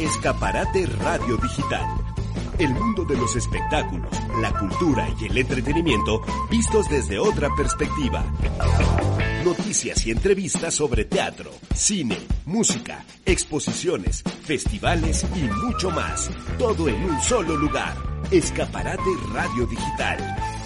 Escaparate Radio Digital. El mundo de los espectáculos, la cultura y el entretenimiento vistos desde otra perspectiva. Noticias y entrevistas sobre teatro, cine, música, exposiciones, festivales y mucho más. Todo en un solo lugar. Escaparate Radio Digital.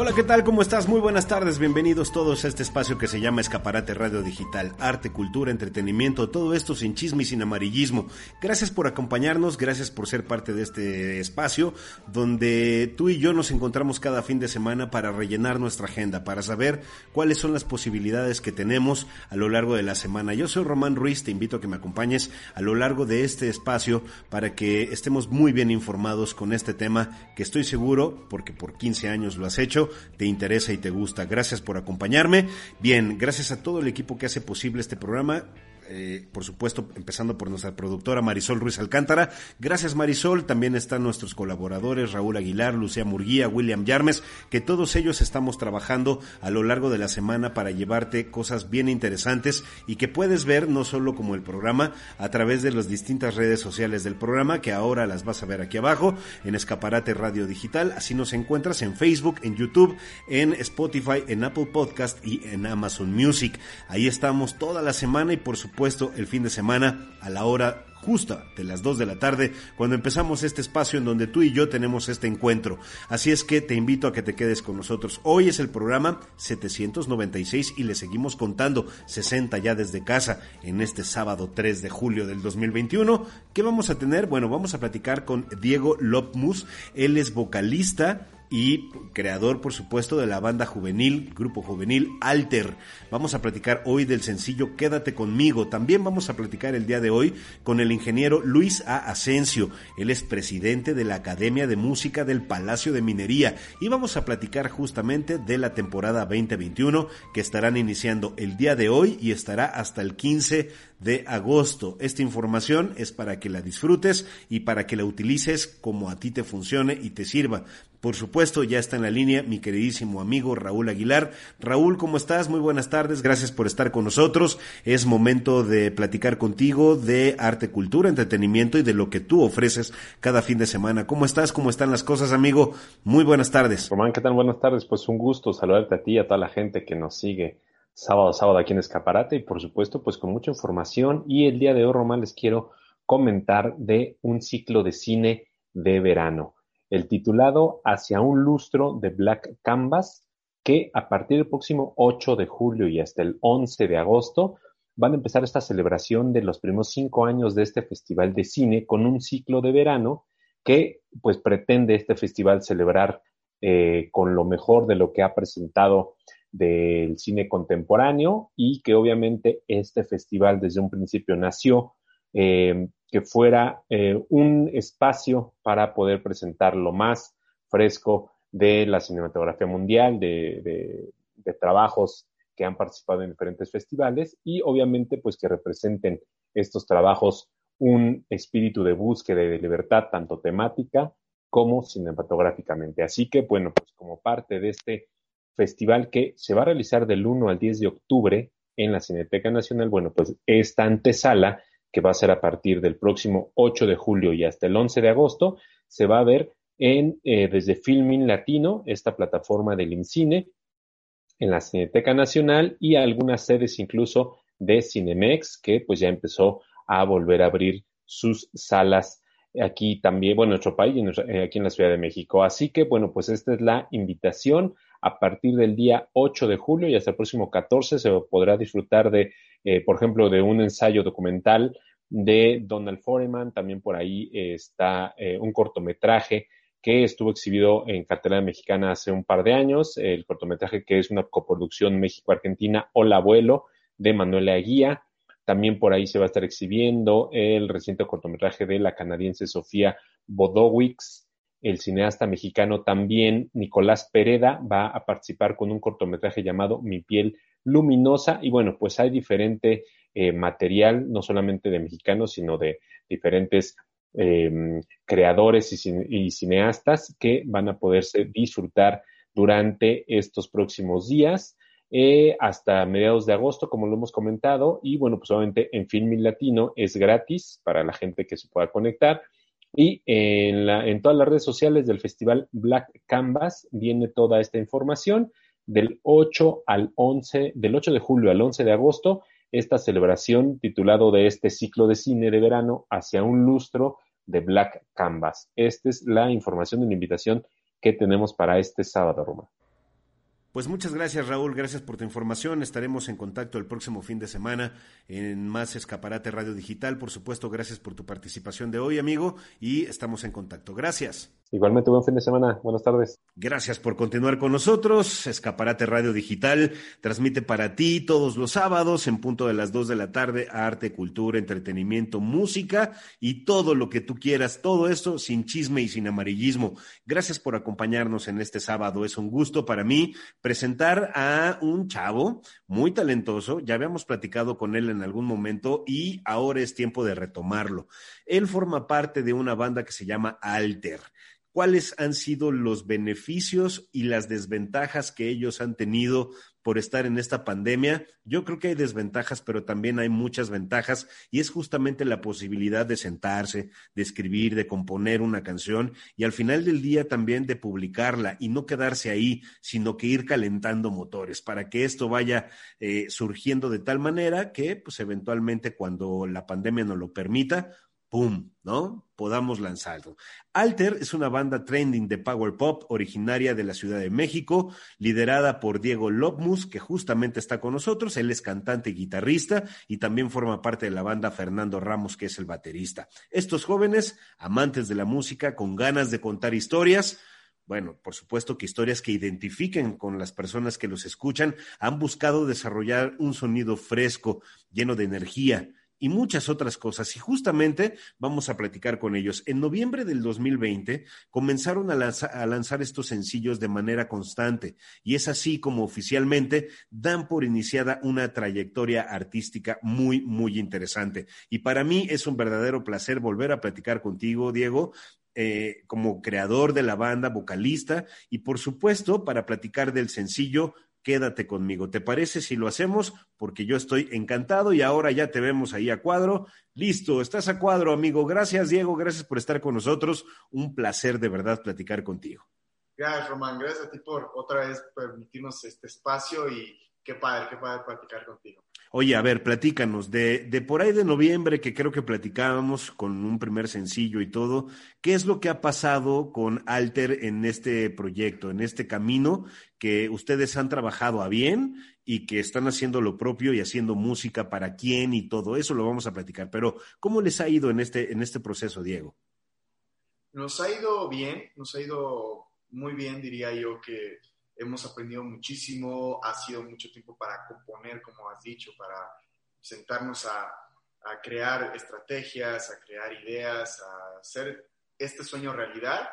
Hola, ¿qué tal? ¿Cómo estás? Muy buenas tardes, bienvenidos todos a este espacio que se llama Escaparate Radio Digital, arte, cultura, entretenimiento, todo esto sin chisme y sin amarillismo. Gracias por acompañarnos, gracias por ser parte de este espacio donde tú y yo nos encontramos cada fin de semana para rellenar nuestra agenda, para saber cuáles son las posibilidades que tenemos a lo largo de la semana. Yo soy Román Ruiz, te invito a que me acompañes a lo largo de este espacio para que estemos muy bien informados con este tema que estoy seguro, porque por 15 años lo has hecho, te interesa y te gusta. Gracias por acompañarme. Bien, gracias a todo el equipo que hace posible este programa. Eh, por supuesto, empezando por nuestra productora Marisol Ruiz Alcántara. Gracias Marisol, también están nuestros colaboradores Raúl Aguilar, Lucía Murguía, William Yarmes, que todos ellos estamos trabajando a lo largo de la semana para llevarte cosas bien interesantes y que puedes ver no solo como el programa a través de las distintas redes sociales del programa, que ahora las vas a ver aquí abajo en Escaparate Radio Digital. Así nos encuentras en Facebook, en YouTube, en Spotify, en Apple Podcast y en Amazon Music. Ahí estamos toda la semana y por supuesto puesto el fin de semana a la hora justa de las 2 de la tarde cuando empezamos este espacio en donde tú y yo tenemos este encuentro. Así es que te invito a que te quedes con nosotros. Hoy es el programa 796 y le seguimos contando 60 ya desde casa en este sábado 3 de julio del 2021. ¿Qué vamos a tener? Bueno, vamos a platicar con Diego Lopmus. Él es vocalista y creador, por supuesto, de la banda juvenil, grupo juvenil Alter. Vamos a platicar hoy del sencillo Quédate conmigo. También vamos a platicar el día de hoy con el ingeniero Luis A. Asensio. Él es presidente de la Academia de Música del Palacio de Minería y vamos a platicar justamente de la temporada 2021 que estarán iniciando el día de hoy y estará hasta el 15 de agosto. Esta información es para que la disfrutes y para que la utilices como a ti te funcione y te sirva. Por supuesto, ya está en la línea mi queridísimo amigo Raúl Aguilar. Raúl, ¿cómo estás? Muy buenas tardes, gracias por estar con nosotros. Es momento de platicar contigo de arte, cultura, entretenimiento y de lo que tú ofreces cada fin de semana. ¿Cómo estás? ¿Cómo están las cosas, amigo? Muy buenas tardes. Román, ¿qué tal? Buenas tardes. Pues un gusto saludarte a ti y a toda la gente que nos sigue sábado sábado aquí en Escaparate. Y por supuesto pues con mucha información. Y el día de hoy Román les quiero comentar de un ciclo de cine de verano. El titulado Hacia un lustro de Black Canvas, que a partir del próximo 8 de julio y hasta el 11 de agosto van a empezar esta celebración de los primeros cinco años de este festival de cine con un ciclo de verano que pues pretende este festival celebrar eh, con lo mejor de lo que ha presentado del cine contemporáneo y que obviamente este festival desde un principio nació eh, que fuera eh, un espacio para poder presentar lo más fresco de la cinematografía mundial, de, trabajos que han participado en diferentes festivales y obviamente pues que representen estos trabajos un espíritu de búsqueda y de libertad tanto temática como cinematográficamente. Así que bueno, pues como parte de este festival que se va a realizar del 1 al 10 de octubre en la Cineteca Nacional, bueno, pues esta antesala que va a ser a partir del próximo 8 de julio y hasta el 11 de agosto, se va a ver en, eh, desde Filming Latino, esta plataforma del INCINE, en la Cineteca Nacional y algunas sedes incluso de Cinemex, que pues ya empezó a volver a abrir sus salas aquí también, bueno, en nuestro país, eh, aquí en la Ciudad de México. Así que, bueno, pues esta es la invitación. A partir del día 8 de julio y hasta el próximo 14 se podrá disfrutar de eh, por ejemplo, de un ensayo documental de Donald Foreman. También por ahí eh, está un cortometraje que estuvo exhibido en cartelera mexicana hace un par de años, el cortometraje que es una coproducción México-Argentina, Hola Abuelo, de Manuela Aguía. También por ahí se va a estar exhibiendo el reciente cortometraje de la canadiense Sofía Bodowicz. El cineasta mexicano también, Nicolás Pereda, va a participar con un cortometraje llamado Mi piel luminosa. Y bueno, pues hay diferente eh, material, no solamente de mexicanos, sino de diferentes em, creadores y, cineastas que van a poderse disfrutar durante estos próximos días. Eh, hasta mediados de agosto, como lo hemos comentado, y bueno, pues obviamente en Filmin Latino es gratis para la gente que se pueda conectar. Y en, la, en todas las redes sociales del Festival Black Canvas viene toda esta información del 8 al 11, del 8 de julio al 11 de agosto, esta celebración titulado de este ciclo de cine de verano hacia un lustro de Black Canvas. Esta es la información de la invitación que tenemos para este sábado, Roma. Pues muchas gracias Raúl, gracias por tu información. Estaremos en contacto el próximo fin de semana en más Escaparate Radio Digital. Por supuesto, gracias por tu participación de hoy, amigo, y estamos en contacto. Gracias. Igualmente, buen fin de semana. Buenas tardes. Gracias por continuar con nosotros. Escaparate Radio Digital transmite para ti todos los sábados en punto de las dos de la tarde arte, cultura, entretenimiento, música y todo lo que tú quieras. Todo esto sin chisme y sin amarillismo. Gracias por acompañarnos en este sábado. Es un gusto para mí presentar a un chavo muy talentoso. Ya habíamos platicado con él en algún momento y ahora es tiempo de retomarlo. Él forma parte de una banda que se llama Alter cuáles han sido los beneficios y las desventajas que ellos han tenido por estar en esta pandemia. Yo creo que hay desventajas, pero también hay muchas ventajas y es justamente la posibilidad de sentarse, de escribir, de componer una canción y al final del día también de publicarla y no quedarse ahí, sino que ir calentando motores para que esto vaya eh, surgiendo de tal manera que pues eventualmente cuando la pandemia nos lo permita, ¡pum!, ¿no? Podamos lanzarlo. Alter es una banda trending de power pop originaria de la Ciudad de México, liderada por Diego Lopmus, que justamente está con nosotros. Él es cantante y guitarrista y también forma parte de la banda Fernando Ramos, que es el baterista. Estos jóvenes, amantes de la música, con ganas de contar historias, bueno, por supuesto que historias que identifiquen con las personas que los escuchan, han buscado desarrollar un sonido fresco, lleno de energía, y muchas otras cosas. Y justamente vamos a platicar con ellos. En noviembre del 2020 comenzaron a, lanzar estos sencillos de manera constante y es así como oficialmente dan por iniciada una trayectoria artística muy, muy interesante. Y para mí es un verdadero placer volver a platicar contigo, Diego, eh, como creador de la banda, vocalista, y por supuesto para platicar del sencillo quédate conmigo. ¿Te parece si lo hacemos? Porque yo estoy encantado y ahora ya te vemos ahí a cuadro. Listo, estás a cuadro, amigo. Gracias, Diego. Gracias por estar con nosotros. Un placer de verdad platicar contigo. Gracias, Román. Gracias a ti por otra vez permitirnos este espacio y qué padre, qué padre platicar contigo. Oye, a ver, platícanos, de, de por ahí de noviembre que creo que platicábamos con un primer sencillo y todo, ¿qué es lo que ha pasado con Alter en este proyecto, en este camino que ustedes han trabajado a bien y que están haciendo lo propio y haciendo música para quién y todo eso lo vamos a platicar, pero ¿cómo les ha ido en este, en este proceso, Diego? Nos ha ido bien, nos ha ido muy bien, diría yo que hemos aprendido muchísimo, ha sido mucho tiempo para componer, como has dicho, para sentarnos a, crear estrategias, a crear ideas, a hacer este sueño realidad.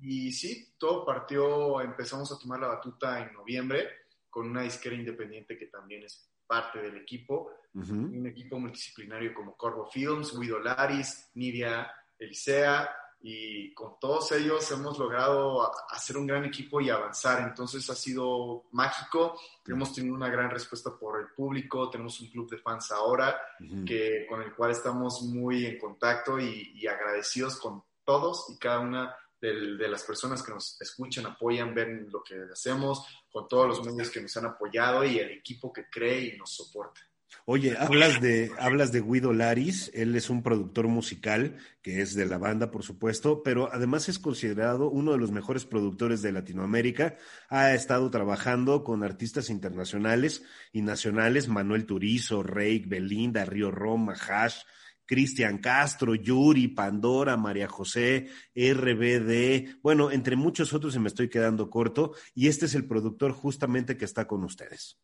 Y sí, todo partió, empezamos a tomar la batuta en noviembre con una disquera independiente que también es parte del equipo, un equipo multidisciplinario como Corvo Films, Guido Laris, Nidia Elisea, y con todos ellos hemos logrado hacer un gran equipo y avanzar. Entonces ha sido mágico. Hemos tenido una gran respuesta por el público. Tenemos un club de fans ahora que, con el cual estamos muy en contacto y, agradecidos con todos y cada una de, de, las personas que nos escuchan, apoyan, ven lo que hacemos, con todos los medios que nos han apoyado y el equipo que cree y nos soporta. Oye, hablas de, hablas de Guido Laris, él es un productor musical, que es de la banda, por supuesto, pero además es considerado uno de los mejores productores de Latinoamérica. Ha estado trabajando con artistas internacionales y nacionales, Manuel Turizo, Rey, Belinda, Río Roma, Hash, Cristian Castro, Yuri, Pandora, María José, RBD, bueno, entre muchos otros y me estoy quedando corto, y este es el productor justamente que está con ustedes.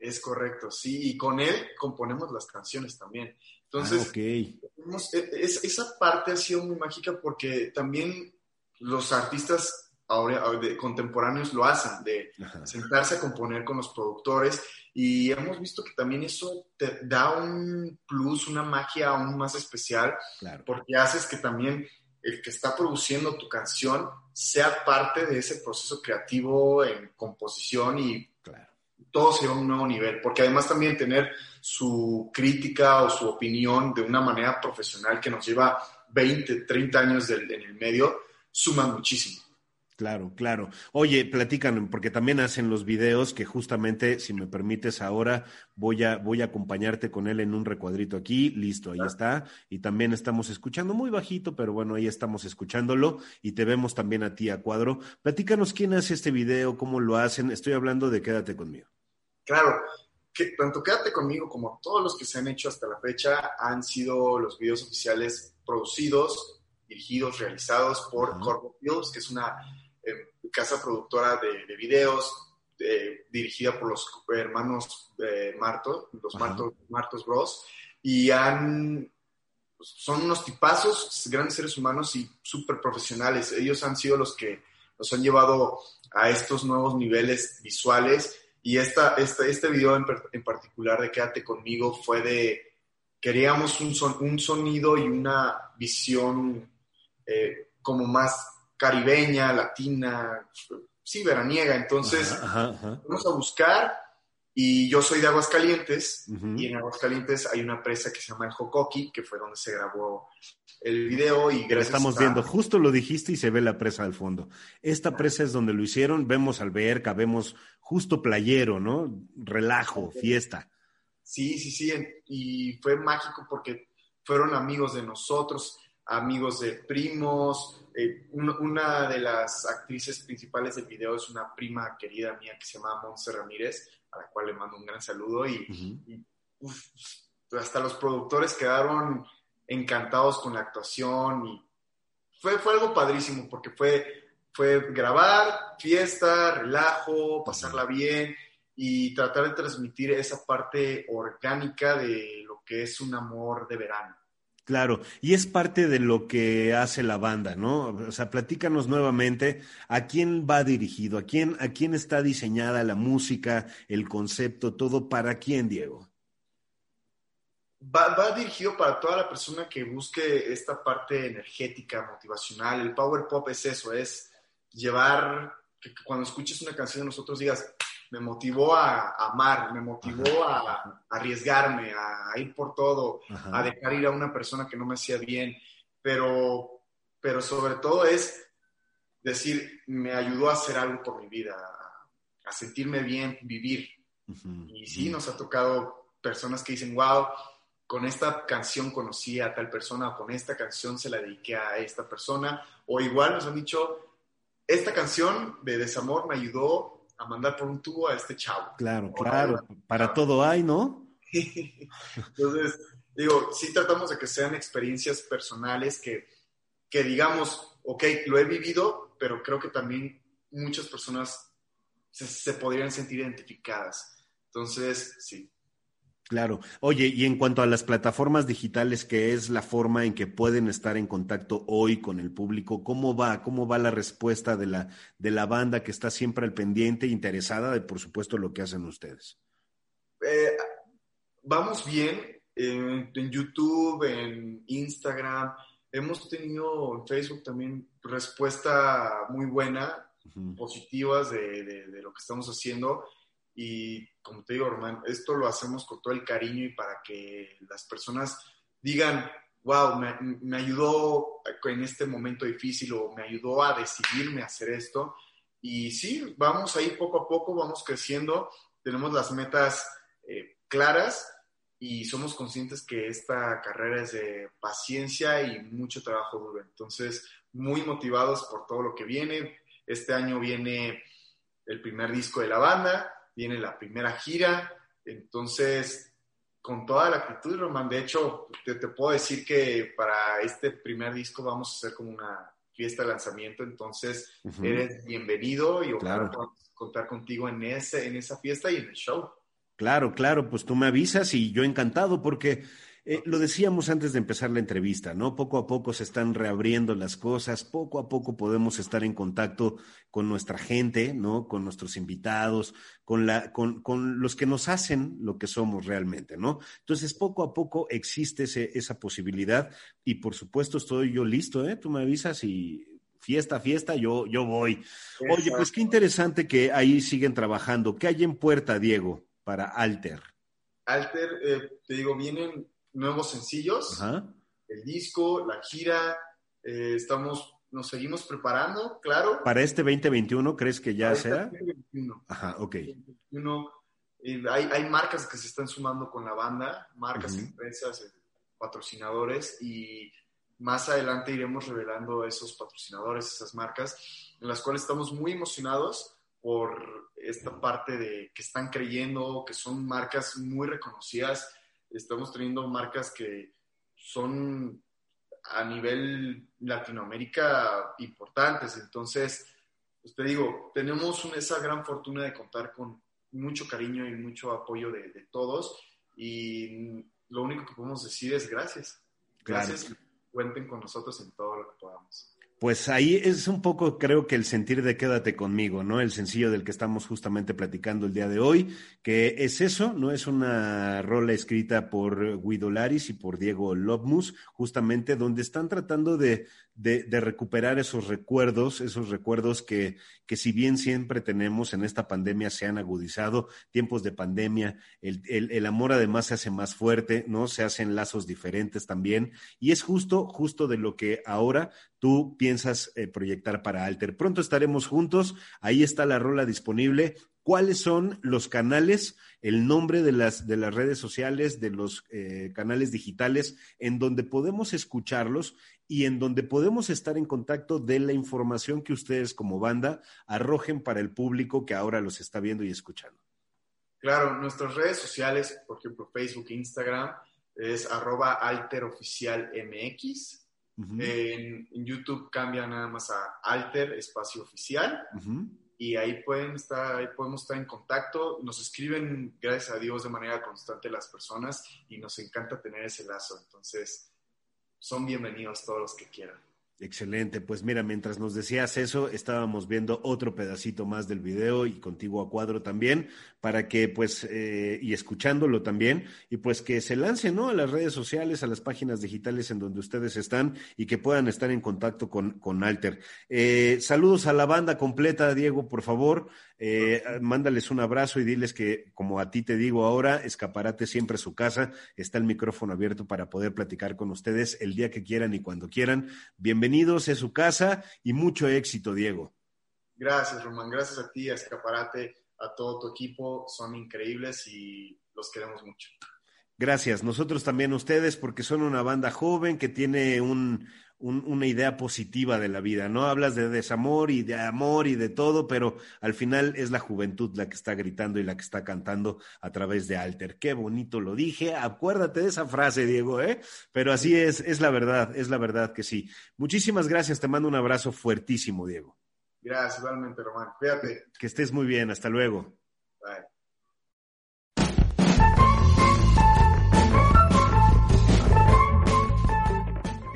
Es correcto, sí, y con él componemos las canciones también. Entonces, ah, okay. E, esa parte ha sido muy mágica porque también los artistas ahora contemporáneos lo hacen, de sentarse a componer con los productores y hemos visto que también eso te da un plus, una magia aún más especial, porque haces que también el que está produciendo tu canción sea parte de ese proceso creativo en composición y todo se va a un nuevo nivel, porque además también tener su crítica o su opinión de una manera profesional que nos lleva 20, 30 años en el medio, suma muchísimo. Claro, claro. Oye, platican, porque también hacen los videos que justamente, si me permites ahora, voy a, voy a acompañarte con él en un recuadrito aquí. Listo, ahí está. Y también estamos escuchando muy bajito, pero bueno, ahí estamos escuchándolo y te vemos también a ti a cuadro. Platícanos quién hace este video, cómo lo hacen. Estoy hablando de Quédate conmigo. Claro, que tanto Quédate conmigo como todos los que se han hecho hasta la fecha han sido los videos oficiales producidos, dirigidos, realizados por Corpo Films, que es una casa productora de, videos, dirigida por los hermanos eh, Marto, los Martos Bros. Y han, pues, son unos tipazos, grandes seres humanos y súper profesionales. Ellos han sido los que nos han llevado a estos nuevos niveles visuales. Y esta, esta este video en, particular de Quédate conmigo fue de, queríamos un, son, un sonido y una visión eh, como más caribeña, latina, sí, veraniega. Entonces, vamos a buscar y yo soy de Aguascalientes y en Aguascalientes hay una presa que se llama el Jocoqui, que fue donde se grabó el video y gracias estamos viendo, justo lo dijiste y se ve la presa al fondo. Esta presa es donde lo hicieron, vemos alberca, vemos justo playero, ¿no? Relajo, fiesta. Sí, sí, sí, y fue mágico porque fueron amigos de nosotros, amigos de primos, eh, una de las actrices principales del video es una prima querida mía que se llama Monse Ramírez, a la cual le mando un gran saludo y, hasta los productores quedaron encantados con la actuación y fue, fue algo padrísimo porque fue, fue grabar, fiesta, relajo, pasarla bien y tratar de transmitir esa parte orgánica de lo que es un amor de verano. Claro, y es parte de lo que hace la banda, ¿no? O sea, platícanos nuevamente a quién va dirigido, a quién, a quién está diseñada la música, el concepto, todo para quién, Diego. Va, va, dirigido para toda la persona que busque esta parte energética, motivacional. El power pop es eso, es llevar, que cuando escuches una canción de nosotros digas, me motivó a, amar, me motivó a, arriesgarme, a, ir por todo, a dejar ir a una persona que no me hacía bien, pero, pero sobre todo es decir, me ayudó a hacer algo por mi vida, a, sentirme bien, vivir. Y sí, nos ha tocado personas que dicen, wow, con esta canción conocí a tal persona, o con esta canción se la dediqué a esta persona, o igual nos han dicho, esta canción de desamor me ayudó a mandar por un tubo a este chavo. Claro, claro, para todo hay, ¿no? Entonces, digo, sí tratamos de que sean experiencias personales que, que digamos, ok, lo he vivido, pero creo que también muchas personas se, se podrían sentir identificadas. Entonces, sí. Claro. Oye, y en cuanto a las plataformas digitales, que es la forma en que pueden estar en contacto hoy con el público, ¿cómo va? ¿Cómo va la respuesta de la, de la banda que está siempre al pendiente, interesada de, por supuesto, lo que hacen ustedes? Eh, vamos bien en, YouTube, en Instagram. Hemos tenido en Facebook también respuesta muy buena, positivas de, de lo que estamos haciendo y como te digo, Román, esto lo hacemos con todo el cariño y para que las personas digan, wow, me, ayudó en este momento difícil o me ayudó a decidirme a hacer esto. Y sí, vamos ahí poco a poco, vamos creciendo, tenemos las metas eh, claras y somos conscientes que esta carrera es de paciencia y mucho trabajo duro. Entonces, muy motivados por todo lo que viene. Este año viene el primer disco de la banda, viene la primera gira, entonces con toda la actitud, Román, de hecho, te, puedo decir que para este primer disco vamos a hacer como una fiesta de lanzamiento, entonces eres bienvenido y ojalá contar contigo en, ese, en esa fiesta y en el show. Claro, claro, pues tú me avisas y yo encantado porque eh, lo decíamos antes de empezar la entrevista, ¿no? Poco a poco se están reabriendo las cosas, poco a poco podemos estar en contacto con nuestra gente, ¿no? Con nuestros invitados, con, la, con, con los que nos hacen lo que somos realmente, ¿no? Entonces, poco a poco existe ese, esa posibilidad y por supuesto estoy yo listo, ¿eh? Tú me avisas y fiesta, fiesta, yo, yo voy. Oye, pues qué interesante que ahí siguen trabajando. ¿Qué hay en puerta, Diego, para Alter? Alter, eh, te digo, vienen nuevos sencillos, el disco, la gira, eh, estamos, nos seguimos preparando, claro. ¿Para este 2021 crees que ya Para sea? este 2021. Ajá, ok. 2021, eh, hay, hay marcas que se están sumando con la banda, marcas, Ujú. empresas, eh, patrocinadores y más adelante iremos revelando esos patrocinadores, esas marcas, en las cuales estamos muy emocionados por esta parte de que están creyendo, que son marcas muy reconocidas. Estamos teniendo marcas que son a nivel Latinoamérica importantes. Entonces, pues te digo, tenemos esa gran fortuna de contar con mucho cariño y mucho apoyo de, de todos y lo único que podemos decir es gracias. Claro. Gracias. Cuenten con nosotros en todo lo que podamos. Pues ahí es un poco, creo que el sentir de quédate conmigo, ¿no? El sencillo del que estamos justamente platicando el día de hoy, que es eso, ¿no? Es una rola escrita por Guido Laris y por Diego Lobmus, justamente donde están tratando de, de, de recuperar esos recuerdos, esos recuerdos que, que si bien siempre tenemos en esta pandemia se han agudizado, tiempos de pandemia, el, el, amor además se hace más fuerte, ¿no? Se hacen lazos diferentes también, y es justo, justo de lo que ahora tú piensas eh, proyectar para Alter. Pronto estaremos juntos, ahí está la rola disponible. ¿Cuáles son los canales, el nombre de las, de las redes sociales, de los eh, canales digitales en donde podemos escucharlos y en donde podemos estar en contacto de la información que ustedes como banda arrojen para el público que ahora los está viendo y escuchando? Claro, nuestras redes sociales, por ejemplo, Facebook, Instagram, es arroba alteroficialmx. Uh -huh. en, en, YouTube cambia nada más a Alter Espacio Oficial. Uh -huh. Y ahí pueden estar, ahí podemos estar en contacto. Nos escriben, gracias a Dios, de manera constante las personas y nos encanta tener ese lazo. Entonces, son bienvenidos todos los que quieran. Excelente, pues mira, mientras nos decías eso, estábamos viendo otro pedacito más del video y contigo a cuadro también, para que pues, eh, y escuchándolo también, y pues que se lance, ¿no? A las redes sociales, a las páginas digitales en donde ustedes están y que puedan estar en contacto con, con Alter. Eh, saludos a la banda completa, Diego, por favor, eh, mándales un abrazo y diles que, como a ti te digo ahora, Escaparate siempre es su casa, está el micrófono abierto para poder platicar con ustedes el día que quieran y cuando quieran. Bienvenidos es su casa y mucho éxito, Diego. Gracias, Román. Gracias a ti, a Escaparate, a todo tu equipo. Son increíbles y los queremos mucho. Gracias. Nosotros también a ustedes porque son una banda joven que tiene un, un, una idea positiva de la vida, ¿no? Hablas de desamor y de amor y de todo, pero al final es la juventud la que está gritando y la que está cantando a través de Alter. Qué bonito lo dije. Acuérdate de esa frase, Diego, ¿eh? Pero así es, es la verdad, es la verdad que sí. Muchísimas gracias. Te mando un abrazo fuertísimo, Diego. Gracias, igualmente, Román. Cuídate. Que estés muy bien. Hasta luego. Bye.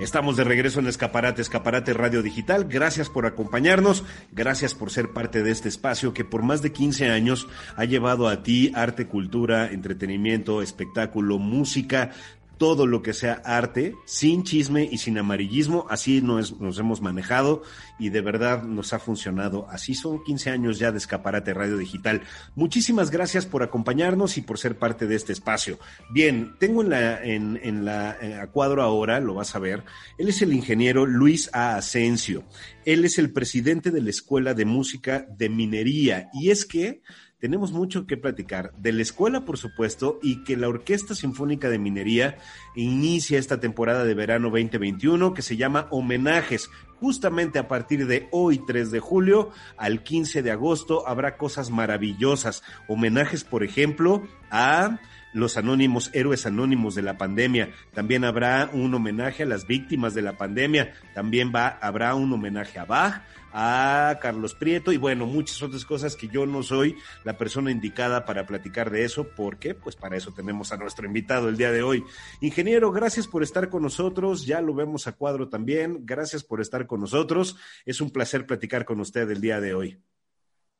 Estamos de regreso en Escaparate, Escaparate Radio Digital. Gracias por acompañarnos, gracias por ser parte de este espacio que por más de 15 años ha llevado a ti arte, cultura, entretenimiento, espectáculo, música, todo lo que sea arte, sin chisme y sin amarillismo, así nos, hemos manejado y de verdad nos ha funcionado. Así son 15 años ya de Escaparate Radio Digital. Muchísimas gracias por acompañarnos y por ser parte de este espacio. Bien, tengo en la, en, en la en a cuadro ahora, lo vas a ver, él es el ingeniero Luis A. Asensio. Él es el presidente de la Escuela de Música de Minería y es que tenemos mucho que platicar de la escuela, por supuesto, y que la Orquesta Sinfónica de Minería inicia esta temporada de verano 2021 que se llama Homenajes. Justamente a partir de hoy, 3 de julio, al 15 de agosto, habrá cosas maravillosas. Homenajes, por ejemplo, a los anónimos, héroes anónimos de la pandemia. También habrá un homenaje a las víctimas de la pandemia. También habrá un homenaje a Bach, a Carlos Prieto y bueno, muchas otras cosas que yo no soy la persona indicada para platicar de eso, porque pues para eso tenemos a nuestro invitado el día de hoy. Ingeniero, gracias por estar con nosotros, ya lo vemos a cuadro también, gracias por estar con nosotros, es un placer platicar con usted el día de hoy.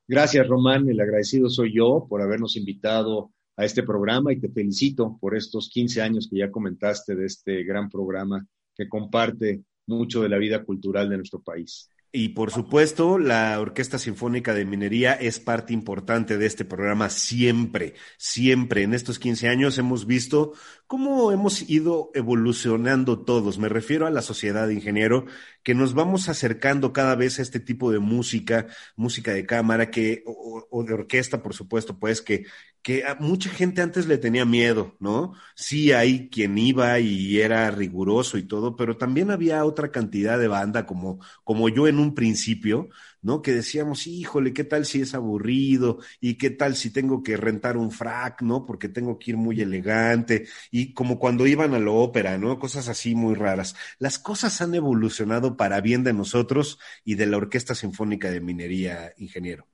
Gracias, Román, el agradecido soy yo por habernos invitado a este programa y te felicito por estos 15 años que ya comentaste de este gran programa que comparte mucho de la vida cultural de nuestro país. Y por supuesto, la Orquesta Sinfónica de Minería es parte importante de este programa siempre, siempre. En estos 15 años hemos visto cómo hemos ido evolucionando todos. Me refiero a la sociedad de ingeniero, que nos vamos acercando cada vez a este tipo de música, música de cámara, que, o, o de orquesta, por supuesto, pues, que, que a mucha gente antes le tenía miedo, ¿no? Sí hay quien iba y era riguroso y todo, pero también había otra cantidad de banda como, como yo en un principio, ¿no? Que decíamos, híjole, ¿qué tal si es aburrido? ¿Y qué tal si tengo que rentar un frac, ¿no? Porque tengo que ir muy elegante. Y como cuando iban a la ópera, ¿no? Cosas así muy raras. Las cosas han evolucionado para bien de nosotros y de la Orquesta Sinfónica de Minería, ingeniero.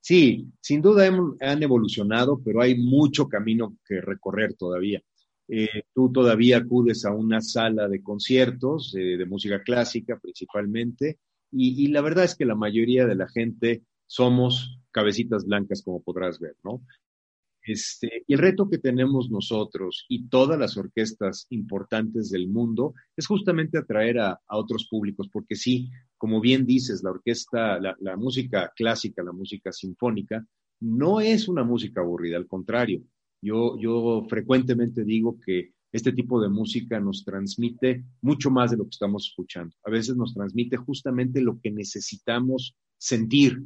Sí, sin duda han evolucionado, pero hay mucho camino que recorrer todavía. Eh, tú todavía acudes a una sala de conciertos eh, de música clásica principalmente, y, la verdad es que la mayoría de la gente somos cabecitas blancas, como podrás ver, ¿no? Este, y el reto que tenemos nosotros y todas las orquestas importantes del mundo es justamente atraer a, a otros públicos, porque sí, como bien dices, la orquesta, la, la, música clásica, la música sinfónica, no es una música aburrida, al contrario. Yo, yo frecuentemente digo que este tipo de música nos transmite mucho más de lo que estamos escuchando. A veces nos transmite justamente lo que necesitamos sentir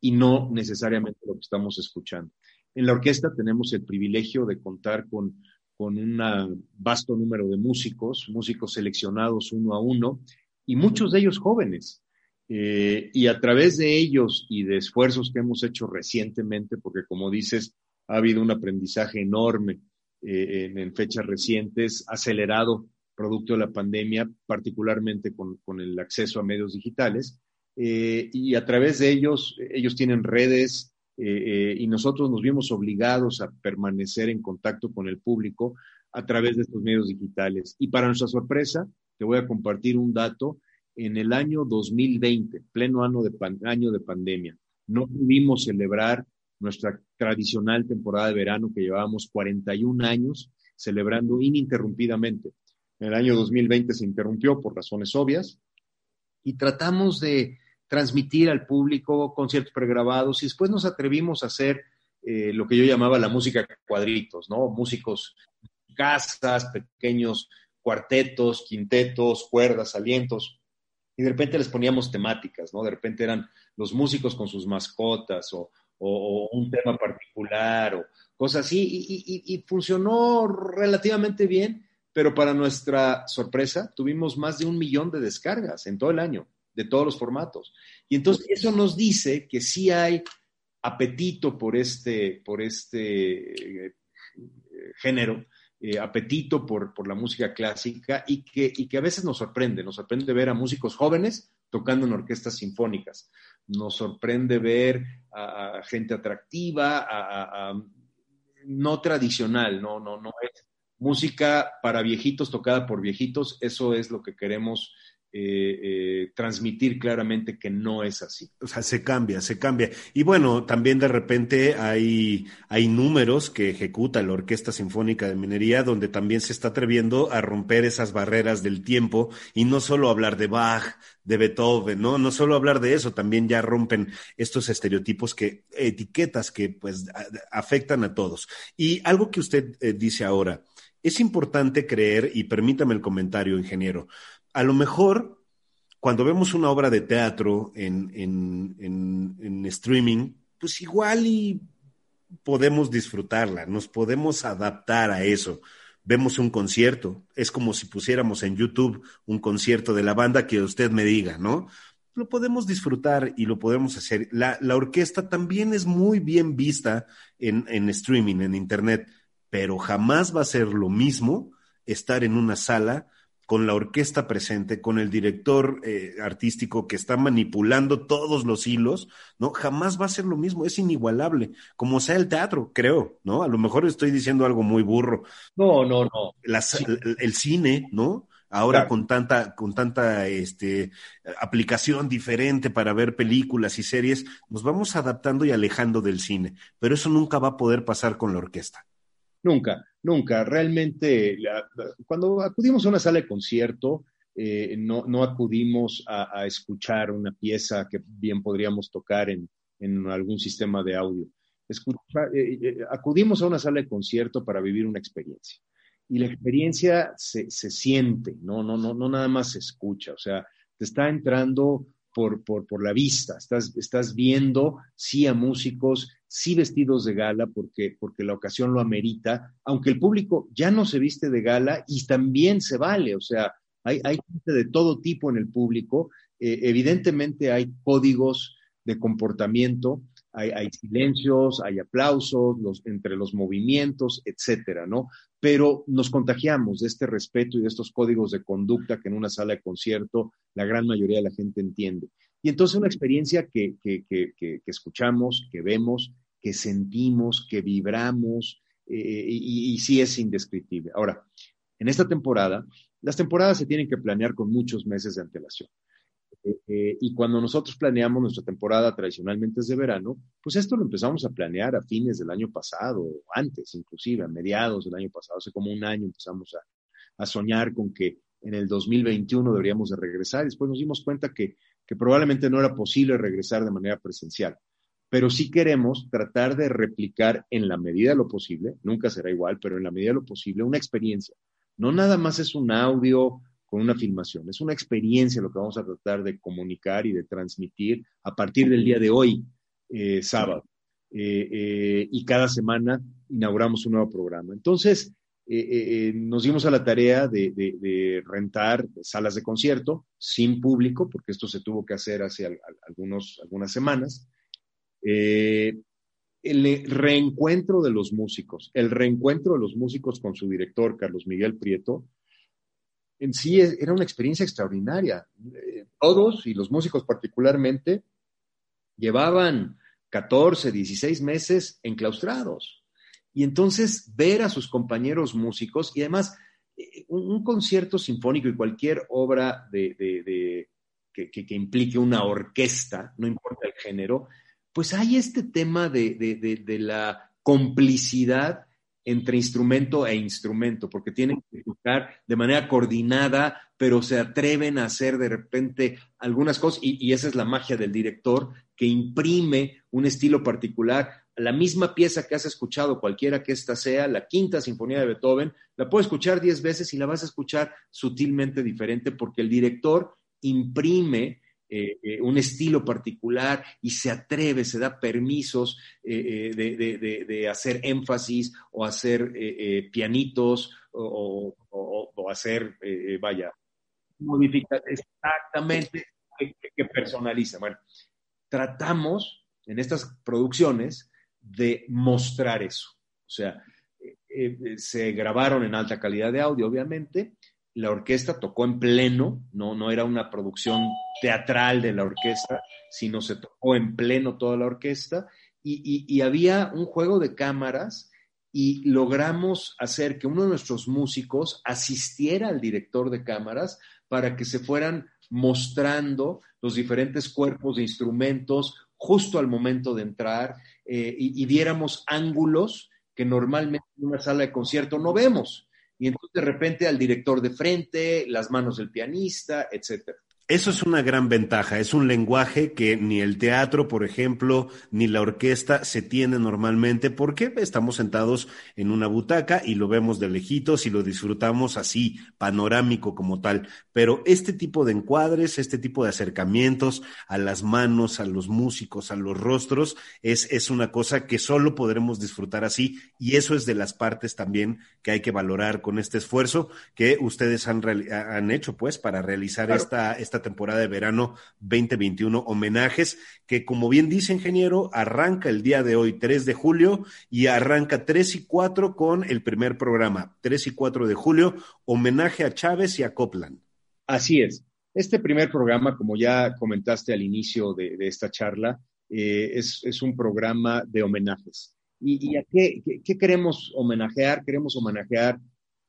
y no necesariamente lo que estamos escuchando. En la orquesta tenemos el privilegio de contar con, con un vasto número de músicos, músicos seleccionados uno a uno, y muchos de ellos jóvenes. Eh, y a través de ellos y de esfuerzos que hemos hecho recientemente, porque como dices, ha habido un aprendizaje enorme eh, en, en, fechas recientes, acelerado producto de la pandemia, particularmente con, con el acceso a medios digitales. Eh, y a través de ellos, ellos tienen redes, eh, eh, y nosotros nos vimos obligados a permanecer en contacto con el público a través de estos medios digitales. Y para nuestra sorpresa, te voy a compartir un dato. En el año 2020, pleno año de, año de pandemia, no pudimos celebrar nuestra tradicional temporada de verano que llevábamos 41 años celebrando ininterrumpidamente. En el año 2020 se interrumpió por razones obvias y tratamos de transmitir al público conciertos pregrabados y después nos atrevimos a hacer eh, lo que yo llamaba la música cuadritos, ¿no? Músicos, casas, pequeños cuartetos, quintetos, cuerdas, alientos, y de repente les poníamos temáticas, ¿no? De repente eran los músicos con sus mascotas o, o, un tema particular o cosas así, y funcionó relativamente bien, pero para nuestra sorpresa tuvimos más de un millón de descargas en todo el año de todos los formatos. Y entonces eso nos dice que sí hay apetito por este, por este eh, género, eh, apetito por, por, la música clásica y que, y que a veces nos sorprende, nos sorprende ver a músicos jóvenes tocando en orquestas sinfónicas, nos sorprende ver a, gente atractiva, a, no tradicional, no, no, no es música para viejitos tocada por viejitos, eso es lo que queremos eh, eh, transmitir claramente que no es así. O sea, se cambia, se cambia. Y bueno, también de repente hay, hay números que ejecuta la Orquesta Sinfónica de Minería donde también se está atreviendo a romper esas barreras del tiempo y no solo hablar de Bach, de Beethoven, ¿no? No solo hablar de eso, también ya rompen estos estereotipos que, etiquetas que pues afectan a todos. Y algo que usted eh, dice ahora, es importante creer, y permítame el comentario, ingeniero, a lo mejor cuando vemos una obra de teatro en, en, en, en, streaming, pues igual y podemos disfrutarla, nos podemos adaptar a eso. Vemos un concierto, es como si pusiéramos en YouTube un concierto de la banda que usted me diga, ¿no? Lo podemos disfrutar y lo podemos hacer. La, la orquesta también es muy bien vista en, en streaming, en Internet pero jamás va a ser lo mismo estar en una sala con la orquesta presente, con el director eh, artístico que está manipulando todos los hilos, ¿no? Jamás va a ser lo mismo, es inigualable, como sea el teatro, creo, ¿no? A lo mejor estoy diciendo algo muy burro. No, no, no. el, cine, ¿no? Ahora con tanta, con tanta este, aplicación diferente para ver películas y series, nos vamos adaptando y alejando del cine, pero eso nunca va a poder pasar con la orquesta. Nunca, nunca. Realmente, cuando acudimos a una sala de concierto, eh, no, no, acudimos a, escuchar una pieza que bien podríamos tocar en, algún sistema de audio. Eh, eh, acudimos a una sala de concierto para vivir una experiencia. Y la experiencia se, se siente, ¿no? No, no, no nada más se escucha. O sea, te está entrando por, por, por, la vista, estás, estás viendo, sí, a músicos, sí vestidos de gala, porque, porque la ocasión lo amerita, aunque el público ya no se viste de gala y también se vale, o sea, hay, hay gente de todo tipo en el público, eh, evidentemente hay códigos de comportamiento, hay, silencios, hay aplausos entre los movimientos, etcétera, ¿no? Pero nos contagiamos de este respeto y de estos códigos de conducta que en una sala de concierto la gran mayoría de la gente entiende. Y entonces una experiencia que, que, que, escuchamos, que vemos, que sentimos, que vibramos, eh, y sí es indescriptible. Ahora, en esta temporada, las temporadas se tienen que planear con muchos meses de antelación. Eh, y cuando nosotros planeamos nuestra temporada tradicionalmente es de verano, pues esto lo empezamos a planear a fines del año pasado, antes inclusive, a mediados del año pasado, hace como un año empezamos a, a soñar con que en el 2021 deberíamos de regresar. Después nos dimos cuenta que, que probablemente no era posible regresar de manera presencial, pero sí queremos tratar de replicar en la medida de lo posible, nunca será igual, pero en la medida de lo posible, una experiencia. No nada más es un audio con una filmación. Es una experiencia lo que vamos a tratar de comunicar y de transmitir a partir del día de hoy, eh, sábado. Eh, eh, y cada semana inauguramos un nuevo programa. Entonces, nos dimos a la tarea de, rentar salas de concierto sin público, porque esto se tuvo que hacer hace algunas semanas. el reencuentro de los músicos, el reencuentro de los músicos con su director, Carlos Miguel Prieto, en sí era una experiencia extraordinaria. Eh, todos, y los músicos particularmente, llevaban 14, 16 meses enclaustrados. Y entonces ver a sus compañeros músicos y además eh, un, concierto sinfónico y cualquier obra de, que, que, implique una orquesta, no importa el género, pues hay este tema de, la complicidad entre instrumento e instrumento, porque tienen que tocar de manera coordinada, pero se atreven a hacer de repente algunas cosas, y, esa es la magia del director, que imprime un estilo particular. La misma pieza que has escuchado, cualquiera que ésta sea, la quinta sinfonía de Beethoven, la puedes escuchar diez veces y la vas a escuchar sutilmente diferente, porque el director imprime eh, eh, un estilo particular y se atreve, se da permisos eh, de, hacer énfasis o hacer pianitos o, hacer, vaya, modificar exactamente que, personaliza. Bueno, tratamos en estas producciones de mostrar eso. O sea, se grabaron en alta calidad de audio, obviamente, la orquesta tocó en pleno, no, no era una producción teatral de la orquesta, sino se tocó en pleno toda la orquesta. Y, había un juego de cámaras y logramos hacer que uno de nuestros músicos asistiera al director de cámaras para que se fueran mostrando los diferentes cuerpos de instrumentos justo al momento de entrar eh, y, y viéramos ángulos que normalmente en una sala de concierto no vemos y entonces de repente al director de frente, las manos del pianista, etcétera. Eso es una gran ventaja, es un lenguaje que ni el teatro, por ejemplo, ni la orquesta se tiene normalmente porque estamos sentados en una butaca y lo vemos de lejitos y lo disfrutamos así, panorámico como tal. Pero este tipo de encuadres, este tipo de acercamientos a las manos, a los músicos, a los rostros, es, es una cosa que solo podremos disfrutar así y eso es de las partes también que hay que valorar con este esfuerzo que ustedes han, han hecho pues para realizar esta, esta esta temporada de verano 2021 homenajes, que como bien dice ingeniero, arranca el día de hoy, 3 de julio, y arranca 3 y 4 con el primer programa, 3 y 4 de julio, homenaje a Chávez y a Copland. Así es. Este primer programa, como ya comentaste al inicio de, esta charla, eh, es, un programa de homenajes. ¿Y, a qué, queremos homenajear? Queremos homenajear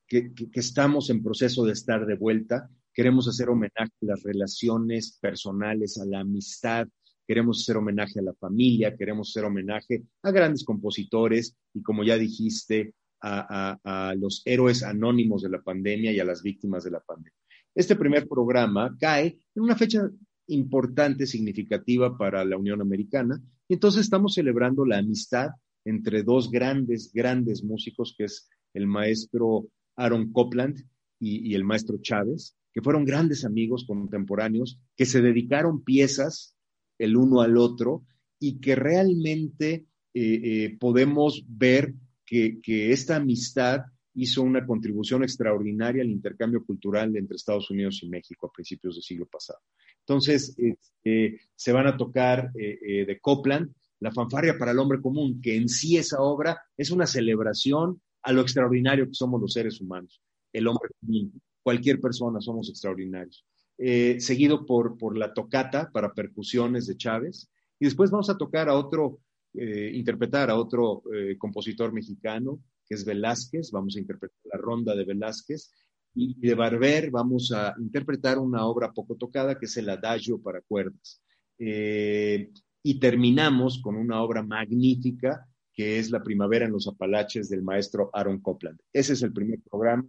que, estamos en proceso de estar de vuelta, queremos hacer homenaje a las relaciones personales, a la amistad, queremos hacer homenaje a la familia, queremos hacer homenaje a grandes compositores y, como ya dijiste, a, los héroes anónimos de la pandemia y a las víctimas de la pandemia. Este primer programa cae en una fecha importante, significativa para la Unión Americana, y entonces estamos celebrando la amistad entre dos grandes, grandes músicos, que es el maestro Aaron Copland y, el maestro Chávez, que fueron grandes amigos contemporáneos, que se dedicaron piezas el uno al otro y que realmente eh, eh, podemos ver que, esta amistad hizo una contribución extraordinaria al intercambio cultural entre Estados Unidos y México a principios del siglo pasado. Entonces, este, se van a tocar eh, de Copland la fanfarria para el hombre común, que en sí esa obra es una celebración a lo extraordinario que somos los seres humanos, el hombre común, cualquier persona somos extraordinarios. Eh, seguido por, por la tocata para percusiones de Chávez, y después vamos a tocar a otro, eh, interpretar a otro eh, compositor mexicano, que es Velázquez, vamos a interpretar la ronda de Velázquez, y de Barber vamos a interpretar una obra poco tocada, que es el Adagio para cuerdas. y terminamos con una obra magnífica que es La Primavera en los Apalaches del maestro Aaron Copland. Ese es el primer programa,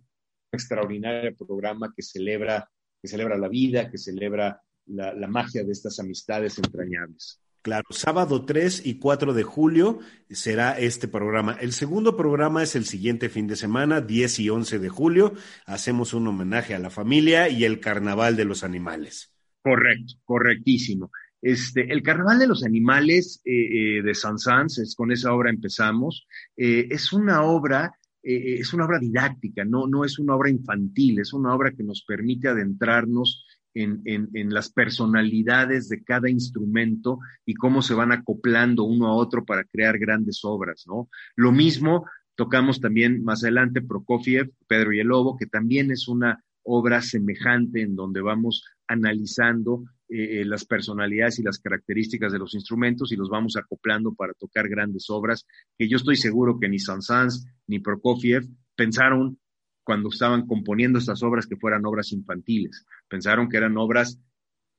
extraordinario programa que celebra, que celebra la vida, que celebra la, magia de estas amistades entrañables. Claro, sábado 3 y 4 de julio será este programa. El segundo programa es el siguiente fin de semana, 10 y 11 de julio. Hacemos un homenaje a la familia y el carnaval de los animales. Correcto, correctísimo. Este, el Carnaval de los Animales eh, eh, de Saint-Saëns, es, con esa obra empezamos, eh, es una obra, es una obra didáctica, no, no es una obra infantil, es una obra que nos permite adentrarnos en, en, las personalidades de cada instrumento y cómo se van acoplando uno a otro para crear grandes obras, ¿no? Lo mismo tocamos también más adelante Prokofiev, Pedro y el Lobo, que también es una obra semejante en donde vamos analizando eh, las personalidades y las características de los instrumentos y los vamos acoplando para tocar grandes obras que yo estoy seguro que ni Saint-Saëns ni Prokofiev pensaron cuando estaban componiendo estas obras que fueran obras infantiles. Pensaron que eran obras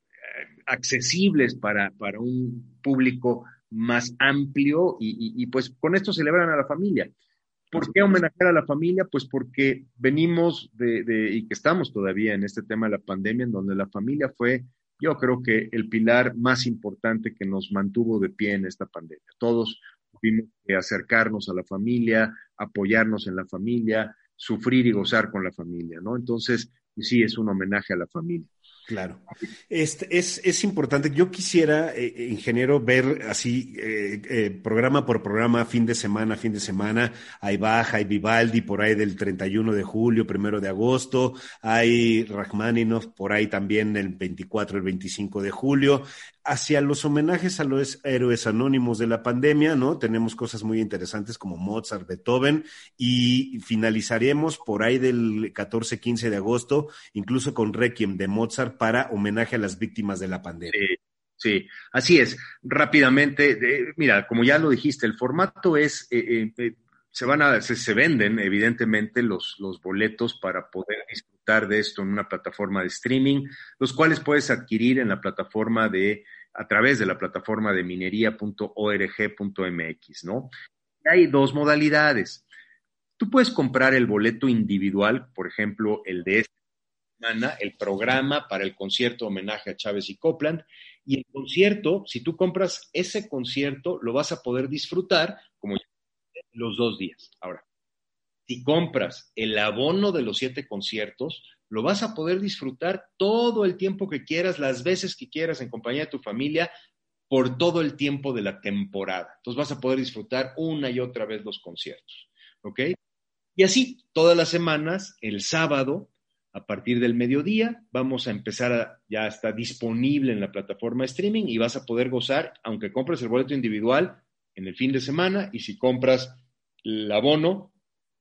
eh, accesibles para, para, un público más amplio y, pues con esto celebran a la familia. ¿Por qué homenajear a la familia? Pues porque venimos de, de, y que estamos todavía en este tema de la pandemia, en donde la familia fue yo creo que el pilar más importante que nos mantuvo de pie en esta pandemia. Todos tuvimos que acercarnos a la familia, apoyarnos en la familia, sufrir y gozar con la familia, ¿no? Entonces, sí, es un homenaje a la familia. Claro. Este, es, es importante. Yo quisiera, eh, eh, ingeniero, ver así, eh, programa por programa, fin de semana, fin de semana. Hay Baja, hay Vivaldi por ahí del 31 de julio, primero de agosto. Hay Rachmaninoff por ahí también el 24, el 25 de julio hacia los homenajes a los héroes anónimos de la pandemia, ¿no? Tenemos cosas muy interesantes como Mozart, Beethoven y finalizaremos por ahí del 14-15 de agosto, incluso con Requiem de Mozart para homenaje a las víctimas de la pandemia. Sí, así es. Rápidamente, mira, como ya lo dijiste, el formato es, eh, eh, eh, se van a, se, venden evidentemente los, boletos para poder disfrutar de esto en una plataforma de streaming, los cuales puedes adquirir en la plataforma de a través de la plataforma de minería.org.mx, ¿no? Hay dos modalidades. Tú puedes comprar el boleto individual, por ejemplo, el de esta semana, el programa para el concierto homenaje a Chávez y Copland, y el concierto, si tú compras ese concierto, lo vas a poder disfrutar como los dos días. Ahora, si compras el abono de los siete conciertos, lo vas a poder disfrutar todo el tiempo que quieras, las veces que quieras en compañía de tu familia, por todo el tiempo de la temporada. Entonces vas a poder disfrutar una y otra vez los conciertos. ¿Ok? Y así, todas las semanas, el sábado, a partir del mediodía. Vamos a empezar a, ya está disponible en la plataforma streaming y vas a poder gozar, aunque compres el boleto individual en el fin de semana y si compras el abono,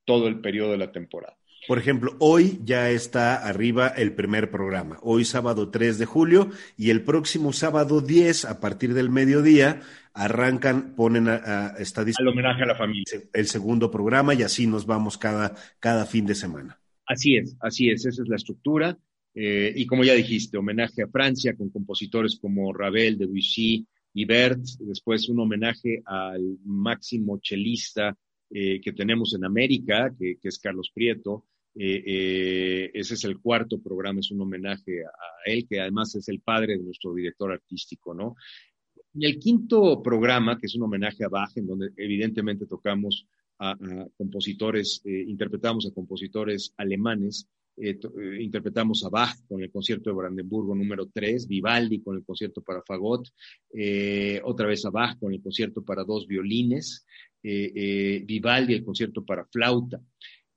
todo el periodo de la temporada. Por ejemplo, hoy ya está arriba el primer programa, hoy sábado 3 de julio y el próximo sábado 10 a partir del mediodía arrancan, ponen a, está Al homenaje a la familia. El segundo programa y así nos vamos cada, cada fin de semana. Así es, así es, esa es la estructura. Eh, y como ya dijiste, homenaje a Francia con compositores como Ravel, Debussy y Bert, después un homenaje al máximo chelista eh, que tenemos en América, que, que es Carlos Prieto, eh, eh, ese es el cuarto programa, es un homenaje a, él, que además es el padre de nuestro director artístico, ¿no? Y el quinto programa, que es un homenaje a Bach, en donde evidentemente tocamos a, compositores, eh, interpretamos a compositores alemanes, interpretamos a Bach con el concierto de Brandenburgo número 3, Vivaldi con el concierto para fagot, otra vez a Bach con el concierto para dos violines, Vivaldi el concierto para flauta.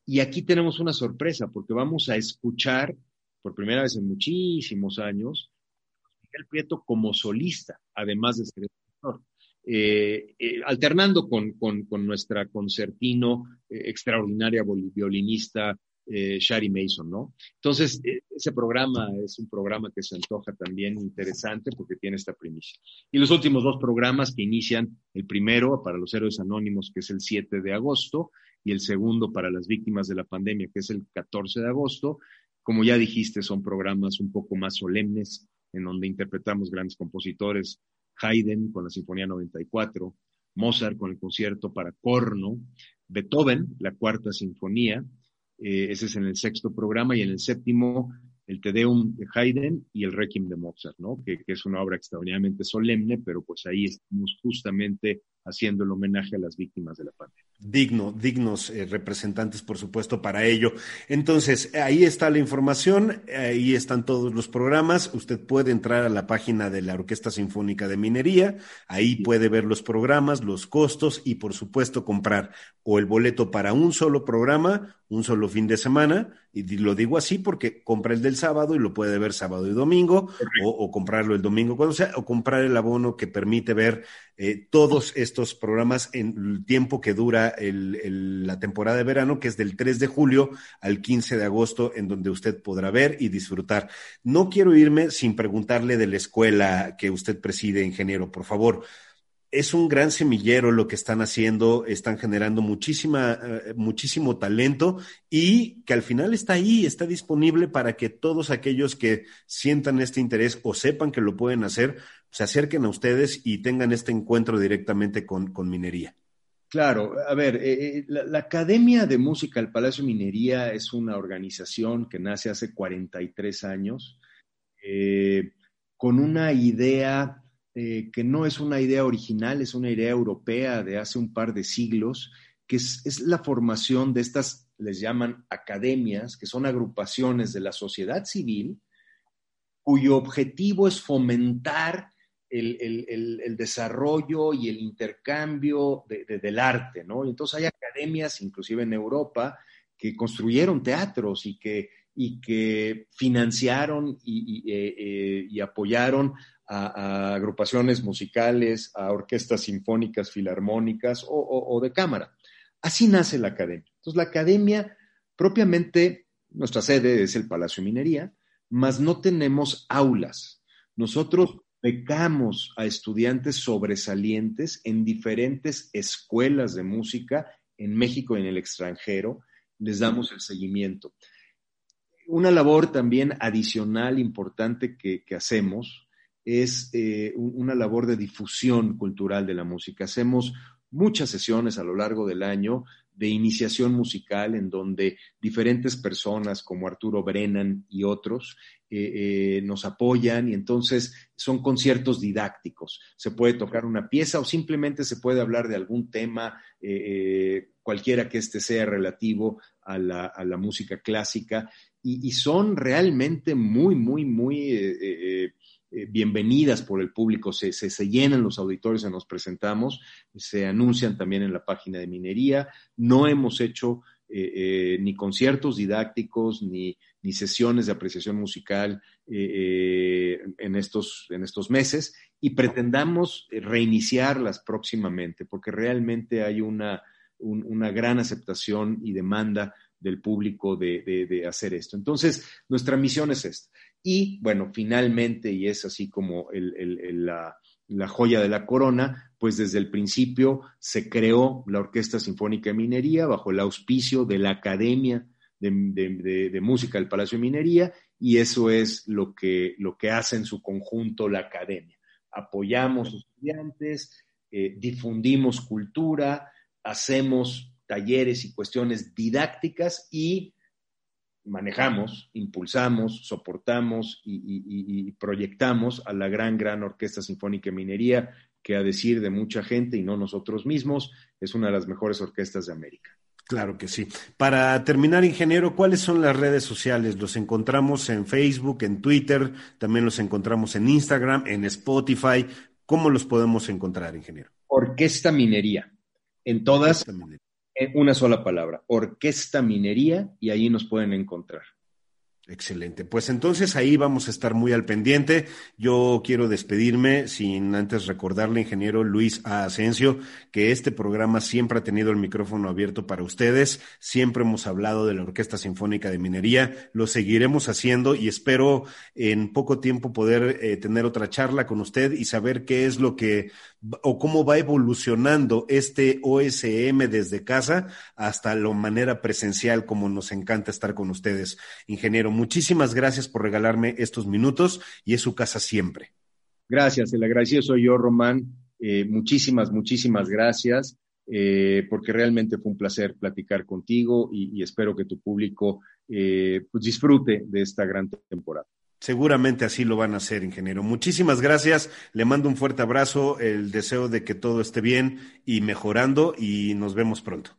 Y aquí tenemos una sorpresa, porque vamos a escuchar por primera vez en muchísimos años Miguel Prieto como solista, además de ser director. Eh, eh, alternando con, nuestra concertino eh, extraordinaria violinista Shari Mason, ¿no? Entonces, ese programa es un programa que se antoja también interesante porque tiene esta primicia. Y los últimos dos programas que inician, el primero para los héroes anónimos, que es el 7 de agosto, y el segundo para las víctimas de la pandemia, que es el 14 de agosto. Como ya dijiste, son programas un poco más solemnes, en donde interpretamos grandes compositores, Haydn con la Sinfonía 94, Mozart con el concierto para corno, Beethoven, la cuarta sinfonía, eh, ese es en el sexto programa, y en el séptimo el Te Deum de Haydn y el Requiem de Mozart, ¿no? Que, que, es una obra extraordinariamente solemne, pero pues ahí estamos justamente haciendo el homenaje a las víctimas de la pandemia digno, dignos eh, representantes, por supuesto, para ello. Entonces, ahí está la información, ahí están todos los programas. Usted puede entrar a la página de la Orquesta Sinfónica de Minería, ahí puede ver los programas, los costos y, por supuesto, comprar o el boleto para un solo programa, un solo fin de semana, y lo digo así porque compra el del sábado y lo puede ver sábado y domingo, o, comprarlo el domingo cuando sea, o comprar el abono que permite ver eh, todos estos programas en el tiempo que dura la temporada de verano, que es del 3 de julio al 15 de agosto, en donde usted podrá ver y disfrutar. No quiero irme sin preguntarle de la escuela que usted preside, ingeniero, por favor. Es un gran semillero lo que están haciendo, están generando muchísima, eh, muchísimo talento y que al final está ahí, está disponible para que todos aquellos que sientan este interés o sepan que lo pueden hacer, se acerquen a ustedes y tengan este encuentro directamente con minería. Claro, a ver, eh, eh, la, Academia de Música del Palacio Minería es una organización que nace hace 43 años eh, con una idea que no es una idea original, es una idea europea de hace un par de siglos, que es, es la formación de estas, les llaman academias, que son agrupaciones de la sociedad civil, cuyo objetivo es fomentar el, desarrollo y el intercambio del arte, ¿no? entonces hay academias, inclusive en Europa, que construyeron teatros y que, y que financiaron y, eh, eh, apoyaron a, agrupaciones musicales, a orquestas sinfónicas, filarmónicas o, de cámara. Así nace la academia. Entonces, la academia, propiamente, nuestra sede es el Palacio Minería, mas no tenemos aulas. Nosotros becamos a estudiantes sobresalientes en diferentes escuelas de música en México y en el extranjero. Les damos el seguimiento. Una labor también adicional importante que, hacemos es eh, una labor de difusión cultural de la música. Hacemos muchas sesiones a lo largo del año de iniciación musical en donde diferentes personas como Arturo Brennan y otros eh, eh, nos apoyan y entonces son conciertos didácticos. Se puede tocar una pieza o simplemente se puede hablar de algún tema, eh, cualquiera que este sea relativo a la, música clásica y, son realmente muy, muy, muy bienvenidas por el público. Se, se, llenan los auditores en nos presentamos, se anuncian también en la página de minería. No hemos hecho eh, ni conciertos didácticos, ni, ni, sesiones de apreciación musical en, estos, en estos meses y pretendamos reiniciarlas próximamente, porque realmente hay una, una gran aceptación y demanda del público de, hacer esto. Entonces, nuestra misión es esta. Y bueno, finalmente, y es así como la, joya de la corona, pues desde el principio se creó la Orquesta Sinfónica de Minería bajo el auspicio de la Academia de, Música del Palacio de Minería, y eso es lo que, lo que hace en su conjunto la Academia. Apoyamos estudiantes, eh, difundimos cultura, hacemos talleres y cuestiones didácticas y manejamos, impulsamos, soportamos y, proyectamos a la gran, gran Orquesta Sinfónica de Minería, que a decir de mucha gente y no nosotros mismos, es una de las mejores orquestas de América. Claro que sí. Para terminar, ingeniero, ¿cuáles son las redes sociales? Los encontramos en Facebook, en Twitter, también los encontramos en Instagram, en Spotify. ¿Cómo los podemos encontrar, ingeniero? Orquesta Minería. En todas, una sola palabra, Orquesta Minería, y ahí nos pueden encontrar. Excelente. Pues entonces ahí vamos a estar muy al pendiente. Yo quiero despedirme sin antes recordarle, ingeniero Luis A. Asensio, que este programa siempre ha tenido el micrófono abierto para ustedes. Siempre hemos hablado de la Orquesta Sinfónica de Minería. Lo seguiremos haciendo y espero en poco tiempo poder eh, tener otra charla con usted y saber qué es lo que o cómo va evolucionando este OSM desde casa hasta la manera presencial como nos encanta estar con ustedes, ingeniero muchísimas gracias por regalarme estos minutos y es su casa siempre. Gracias, el agradecido soy yo, Román. Eh, muchísimas, muchísimas gracias, eh, porque realmente fue un placer platicar contigo y, espero que tu público eh, pues disfrute de esta gran temporada. Seguramente así lo van a hacer, ingeniero. Muchísimas gracias. Le mando un fuerte abrazo, el deseo de que todo esté bien y mejorando y nos vemos pronto.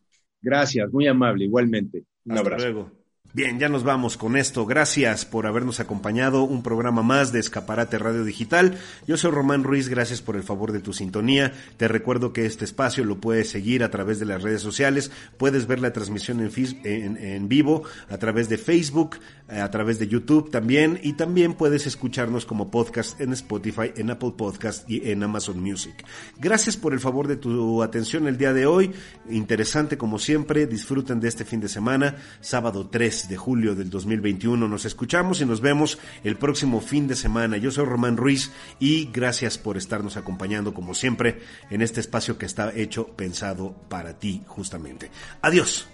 Gracias, muy amable, igualmente. Un Hasta abrazo. Luego. Bien, ya nos vamos con esto. Gracias por habernos acompañado. Un programa más de Escaparate Radio Digital. Yo soy Román Ruiz, gracias por el favor de tu sintonía. Te recuerdo que este espacio lo puedes seguir a través de las redes sociales. Puedes ver la transmisión en, vivo a través de Facebook, a través de YouTube también y también puedes escucharnos como podcast en Spotify, en Apple Podcast y en Amazon Music. Gracias por el favor de tu atención el día de hoy. Interesante como siempre. Disfruten de este fin de semana, sábado 3 de julio del 2021. Nos escuchamos y nos vemos el próximo fin de semana. Yo soy Román Ruiz y gracias por estarnos acompañando como siempre en este espacio que está hecho pensado para ti justamente. Adiós.